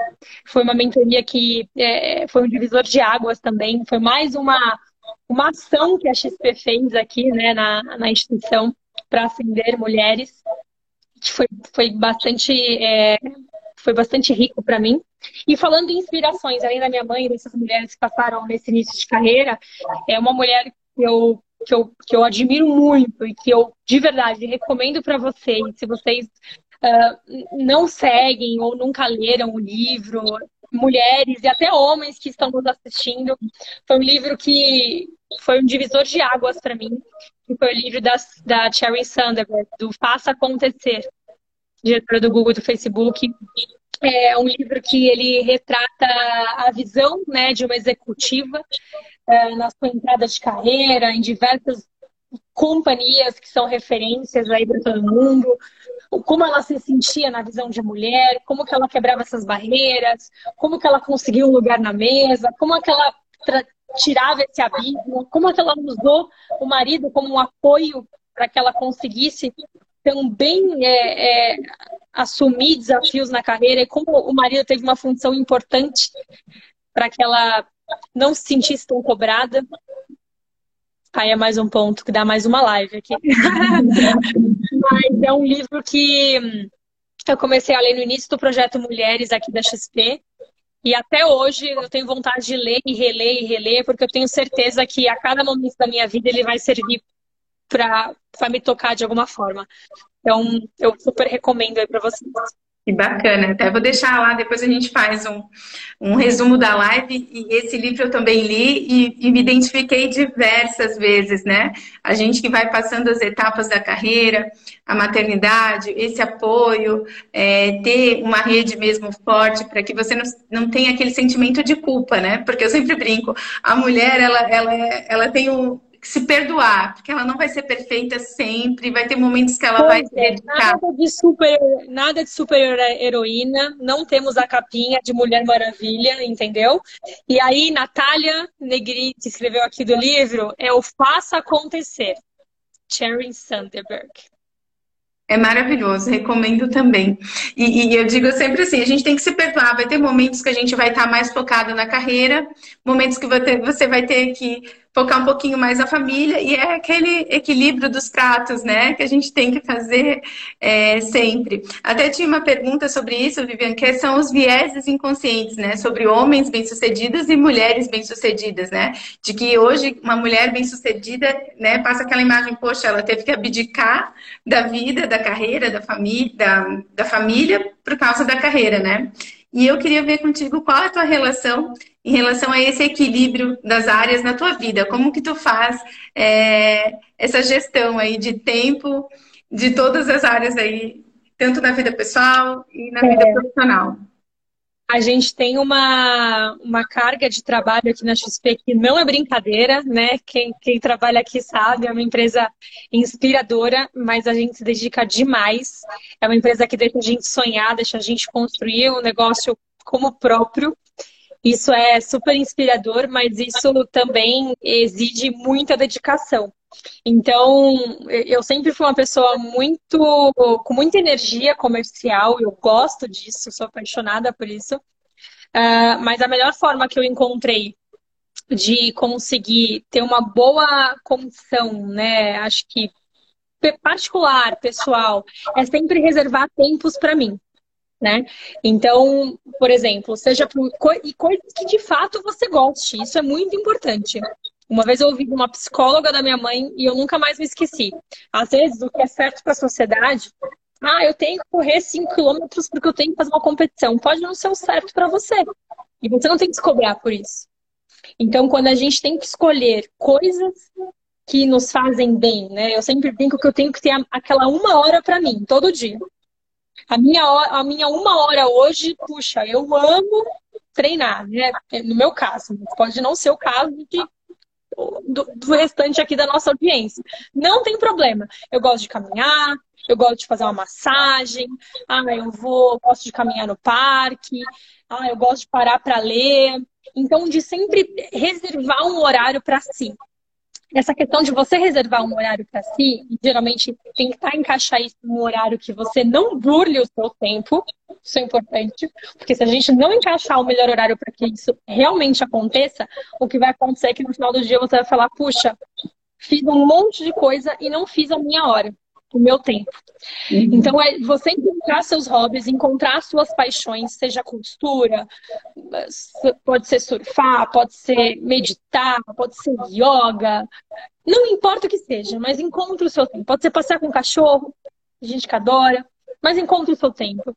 foi uma mentoria que é, foi um divisor de águas também. Foi mais uma, uma ação que a XP fez aqui né, na, na instituição para acender mulheres, que foi, foi bastante. É, foi bastante rico para mim. E falando em inspirações, além da minha mãe e dessas mulheres que passaram nesse início de carreira, é uma mulher que eu que eu, que eu admiro muito e que eu, de verdade, recomendo para vocês, se vocês uh, não seguem ou nunca leram o livro, mulheres e até homens que estão nos assistindo, foi um livro que foi um divisor de águas para mim, que foi o livro da, da Cherry Sandberg, do Faça Acontecer, diretora do Google do Facebook. É um livro que ele retrata a visão né, de uma executiva é, na sua entrada de carreira, em diversas companhias que são referências aí para todo mundo, como ela se sentia na visão de mulher, como que ela quebrava essas barreiras, como que ela conseguiu um lugar na mesa, como que ela tirava esse abismo, como que ela usou o marido como um apoio para que ela conseguisse também é, é, assumir desafios na carreira e como o marido teve uma função importante para que ela não se sentisse tão cobrada. Aí é mais um ponto que dá mais uma live aqui. Mas é um livro que eu comecei a ler no início do projeto Mulheres aqui da XP. E até hoje eu tenho vontade de ler e reler e reler, porque eu tenho certeza que a cada momento da minha vida ele vai servir para me tocar de alguma forma. Então, eu super recomendo aí para vocês. Que bacana. Até vou deixar lá, depois a gente faz um, um resumo da live. E esse livro eu também li e, e, me identifiquei diversas vezes, né? A gente que vai passando as etapas da carreira, a maternidade, esse apoio, é, ter uma rede mesmo forte para que você não, não tenha aquele sentimento de culpa, né? Porque eu sempre brinco, a mulher, ela, ela, ela tem o, se perdoar, porque ela não vai ser perfeita sempre, vai ter momentos que ela pois vai se é, dedicar. Nada de super, nada de super heroína, não temos a capinha de Mulher Maravilha, entendeu? E aí, Natália Negri, que escreveu aqui do livro, é o Faça Acontecer, Sharon Sandberg. É maravilhoso, recomendo também. E, e, eu digo sempre assim, a gente tem que se perdoar. Vai ter momentos que a gente vai estar mais focado na carreira, momentos que você vai ter que focar um pouquinho mais na família e é aquele equilíbrio dos pratos, né? Que a gente tem que fazer é, sempre. Até tinha uma pergunta sobre isso, Vivian, que são os vieses inconscientes, né? Sobre homens bem-sucedidos e mulheres bem-sucedidas, né? De que hoje uma mulher bem-sucedida, né, passa aquela imagem, poxa, ela teve que abdicar da vida, da carreira, da família, da, da família por causa da carreira, né? E eu queria ver contigo qual é a tua relação em relação a esse equilíbrio das áreas na tua vida. Como que tu faz é, essa gestão aí de tempo de todas as áreas aí, tanto na vida pessoal e na é. vida profissional? A gente tem uma, uma carga de trabalho aqui na XP que não é brincadeira, né? Quem, quem trabalha aqui sabe, é uma empresa inspiradora, mas a gente se dedica demais. É uma empresa que deixa a gente sonhar, deixa a gente construir um negócio como próprio. Isso é super inspirador, mas isso também exige muita dedicação. Então, eu sempre fui uma pessoa muito com muita energia comercial, eu gosto disso, sou apaixonada por isso. Uh, mas a melhor forma que eu encontrei de conseguir ter uma boa condição, né? Acho que particular, pessoal, é sempre reservar tempos para mim né? Então, por exemplo, seja por e coisas que de fato você goste, isso é muito importante. Uma vez eu ouvi uma psicóloga da minha mãe e eu nunca mais me esqueci. Às vezes, o que é certo para a sociedade, ah, eu tenho que correr 5 quilômetros porque eu tenho que fazer uma competição. Pode não ser o certo para você. E você não tem que se cobrar por isso. Então, quando a gente tem que escolher coisas que nos fazem bem, né? Eu sempre brinco que eu tenho que ter aquela uma hora para mim, todo dia. A minha, a minha uma hora hoje, puxa, eu amo treinar, né? No meu caso, pode não ser o caso de, do, do restante aqui da nossa audiência. Não tem problema. Eu gosto de caminhar, eu gosto de fazer uma massagem, ah, eu vou, gosto de caminhar no parque, ah, eu gosto de parar para ler. Então, de sempre reservar um horário para si essa questão de você reservar um horário para si, e geralmente tentar encaixar isso num horário que você não burle o seu tempo, isso é importante, porque se a gente não encaixar o melhor horário para que isso realmente aconteça, o que vai acontecer é que no final do dia você vai falar, puxa, fiz um monte de coisa e não fiz a minha hora o meu tempo. Uhum. Então, é você encontrar seus hobbies, encontrar suas paixões, seja costura, pode ser surfar, pode ser meditar, pode ser yoga, não importa o que seja, mas encontre o seu tempo. Pode ser passear com um cachorro, gente que adora, mas encontre o seu tempo.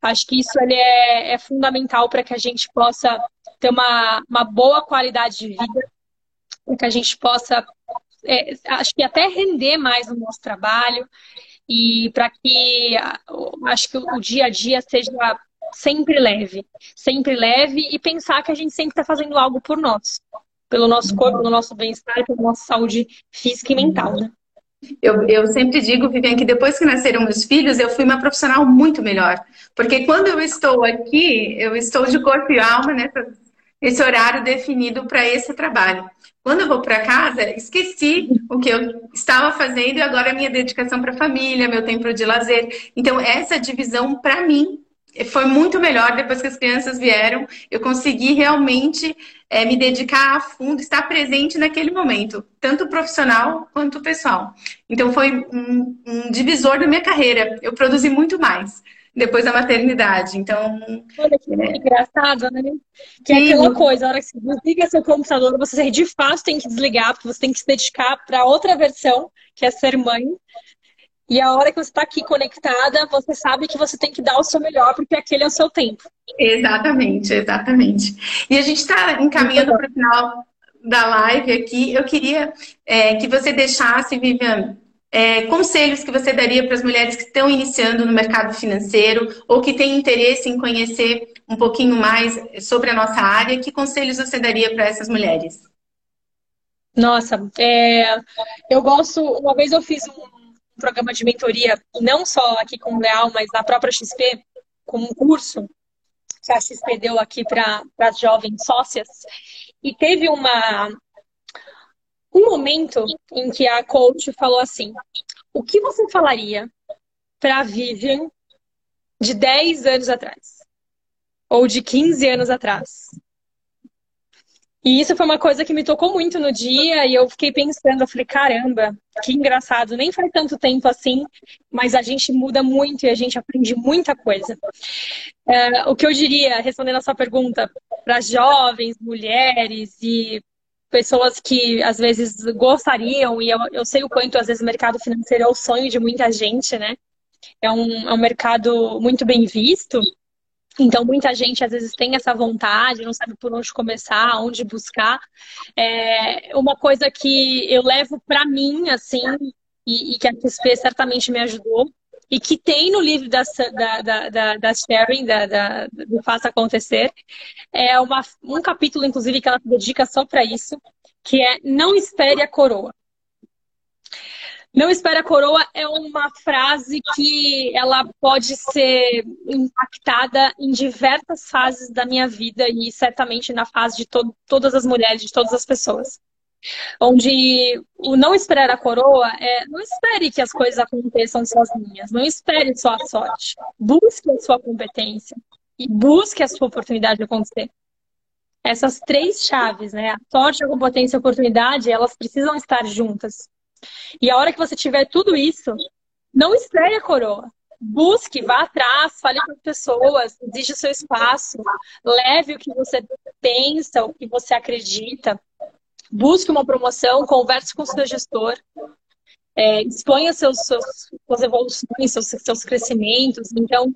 Acho que isso ele é, é fundamental para que a gente possa ter uma, uma boa qualidade de vida, para que a gente possa é, acho que até render mais no nosso trabalho e para que acho que o dia a dia seja sempre leve, sempre leve e pensar que a gente sempre está fazendo algo por nós, pelo nosso corpo, pelo nosso bem-estar, pela nossa saúde física e mental, né? Eu, eu sempre digo, Viviane, que depois que nasceram meus filhos, eu fui uma profissional muito melhor. Porque quando eu estou aqui, eu estou de corpo e alma nessa, nesse horário definido para esse trabalho. Quando eu vou para casa, esqueci o que eu estava fazendo e agora é minha dedicação para a família, meu tempo de lazer. Então, essa divisão, para mim, foi muito melhor depois que as crianças vieram. Eu consegui realmente é, me dedicar a fundo, estar presente naquele momento, tanto profissional quanto pessoal. Então, foi um, um divisor da minha carreira. Eu produzi muito mais depois da maternidade. Então. Olha que é. engraçado, né? Que Sim. é aquela coisa, a hora que você desliga seu computador, você de fato tem que desligar, porque você tem que se dedicar para outra versão, que é ser mãe. E a hora que você está aqui conectada, você sabe que você tem que dar o seu melhor, porque aquele é o seu tempo. Exatamente, exatamente. E a gente está encaminhando para o final da live aqui. Eu queria é, que você deixasse, Viviane, é, conselhos que você daria para as mulheres que estão iniciando no mercado financeiro ou que têm interesse em conhecer um pouquinho mais sobre a nossa área? Que conselhos você daria para essas mulheres? Nossa, é, eu gosto. Uma vez eu fiz um programa de mentoria, não só aqui com o Leal, mas na própria XP, como um curso que a XP deu aqui para as jovens sócias. E teve uma, um momento em que a coach falou assim: o que você falaria para Vivian de 10 anos atrás? Ou de 15 anos atrás? E isso foi uma coisa que me tocou muito no dia e eu fiquei pensando, eu falei, caramba, que engraçado, nem faz tanto tempo assim, mas a gente muda muito e a gente aprende muita coisa. É, o que eu diria, respondendo a sua pergunta, para jovens, mulheres e pessoas que às vezes gostariam, e eu, eu sei o quanto às vezes o mercado financeiro é o sonho de muita gente, né? É um, é um mercado muito bem visto. Então, muita gente às vezes tem essa vontade, não sabe por onde começar, onde buscar. É uma coisa que eu levo para mim, assim, e, e, que a XP certamente me ajudou, e que tem no livro da, da, da, da Sharing, da, da, do Faça Acontecer, é uma, um capítulo, inclusive, que ela dedica só para isso, que é Não Espere a Coroa. Não espere a coroa é uma frase que ela pode ser impactada em diversas fases da minha vida e certamente na fase de to todas as mulheres, de todas as pessoas. Onde o não esperar a coroa é não espere que as coisas aconteçam sozinhas, não espere só a sorte. Busque a sua competência e busque a sua oportunidade de acontecer. Essas três chaves, né? A sorte, a competência e a oportunidade, elas precisam estar juntas. E a hora que você tiver tudo isso, não espere a coroa. Busque, vá atrás, fale com as pessoas, exige o seu espaço, leve o que você pensa, o que você acredita. Busque uma promoção, converse com o seu gestor, é, exponha seus, seus, suas evoluções, seus, seus crescimentos. Então,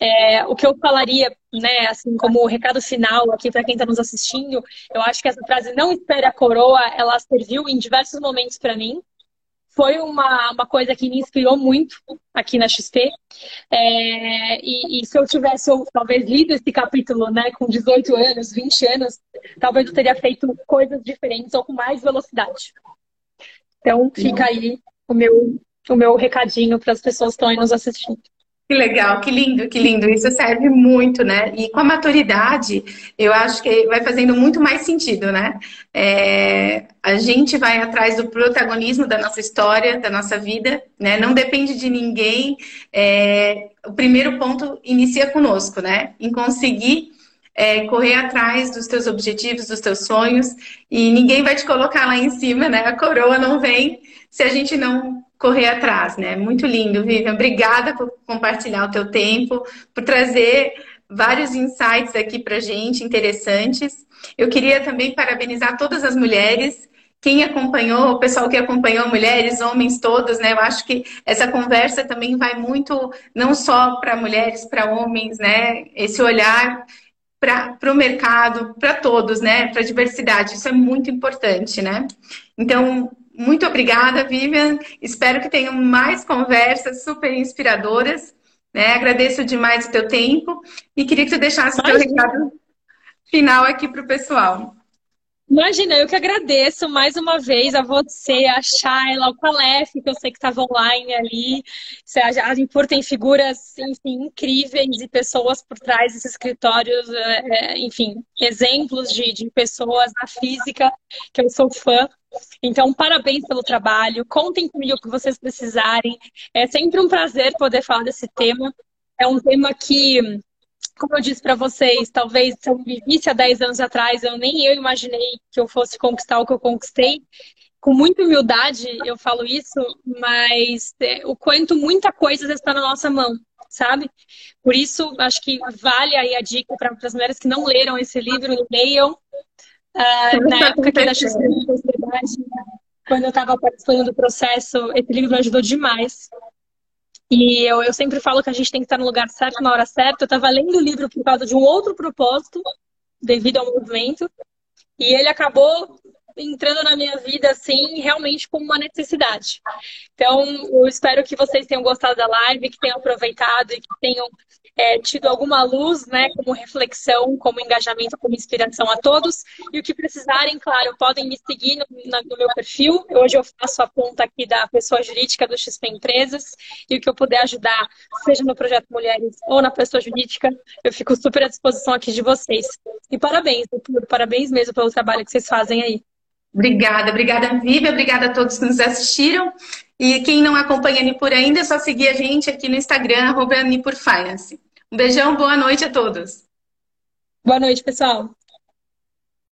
é, o que eu falaria, né, assim, como recado final aqui para quem está nos assistindo, eu acho que essa frase não espere a coroa, ela serviu em diversos momentos para mim foi uma, uma coisa que me inspirou muito aqui na XP. É, e, e, se eu tivesse, eu, talvez, lido esse capítulo né, com 18 anos, 20 anos, talvez eu teria feito coisas diferentes ou com mais velocidade. Então, fica aí o meu, o meu recadinho para as pessoas que estão aí nos assistindo. Que legal, que lindo, que lindo. Isso serve muito, né? E com a maturidade, eu acho que vai fazendo muito mais sentido, né? É, a gente vai atrás do protagonismo da nossa história, da nossa vida, né? Não depende de ninguém. É, o primeiro ponto inicia conosco, né? Em conseguir é, correr atrás dos teus objetivos, dos teus sonhos, e ninguém vai te colocar lá em cima, né? A coroa não vem se a gente não correr atrás, né? Muito lindo, Vivian. Obrigada por compartilhar o teu tempo, por trazer vários insights aqui para gente interessantes. Eu queria também parabenizar todas as mulheres quem acompanhou, o pessoal que acompanhou, mulheres, homens todos, né? Eu acho que essa conversa também vai muito, não só para mulheres, para homens, né? Esse olhar para o mercado, para todos, né? Para a diversidade, isso é muito importante, né? Então, muito obrigada, Vivian. Espero que tenham mais conversas super inspiradoras. Né? Agradeço demais o teu tempo e queria que tu deixasse o teu recado final aqui para o pessoal. Imagina, eu que agradeço mais uma vez a você, a Shayla, o Calef, que eu sei que estava online ali. A Impor tem figuras, enfim, incríveis e pessoas por trás desses escritórios, é, é, enfim, exemplos de, de pessoas na física, que eu sou fã. Então, parabéns pelo trabalho. Contem comigo o que vocês precisarem. É sempre um prazer poder falar desse tema. É um tema que como eu disse para vocês, talvez se eu vivisse há 10 anos atrás, eu nem eu imaginei que eu fosse conquistar o que eu conquistei. Com muita humildade eu falo isso, mas é, o quanto muita coisa está na nossa mão, sabe? Por isso, acho que vale aí a dica para as mulheres que não leram esse livro, leiam. Uh, na época que da Sociedade, quando eu estava participando do processo, esse livro me ajudou demais. E eu, eu sempre falo que a gente tem que estar no lugar certo na hora certa. Eu estava lendo o livro por causa de um outro propósito, devido ao movimento. E ele acabou entrando na minha vida, assim, realmente como uma necessidade. Então, eu espero que vocês tenham gostado da live, que tenham aproveitado e que tenham é, tido alguma luz, né, como reflexão, como engajamento, como inspiração a todos. E o que precisarem, claro, podem me seguir no, no meu perfil. Hoje eu faço a ponta aqui da pessoa jurídica do XP Empresas. E o que eu puder ajudar, seja no Projeto Mulheres ou na pessoa jurídica, eu fico super à disposição aqui de vocês. E parabéns, parabéns mesmo pelo trabalho que vocês fazem aí. Obrigada, obrigada, Vivi, obrigada a todos que nos assistiram. E quem não acompanha a Nipur ainda, é só seguir a gente aqui no Instagram, arroba Nipur Finance. Um beijão, boa noite a todos. Boa noite, pessoal.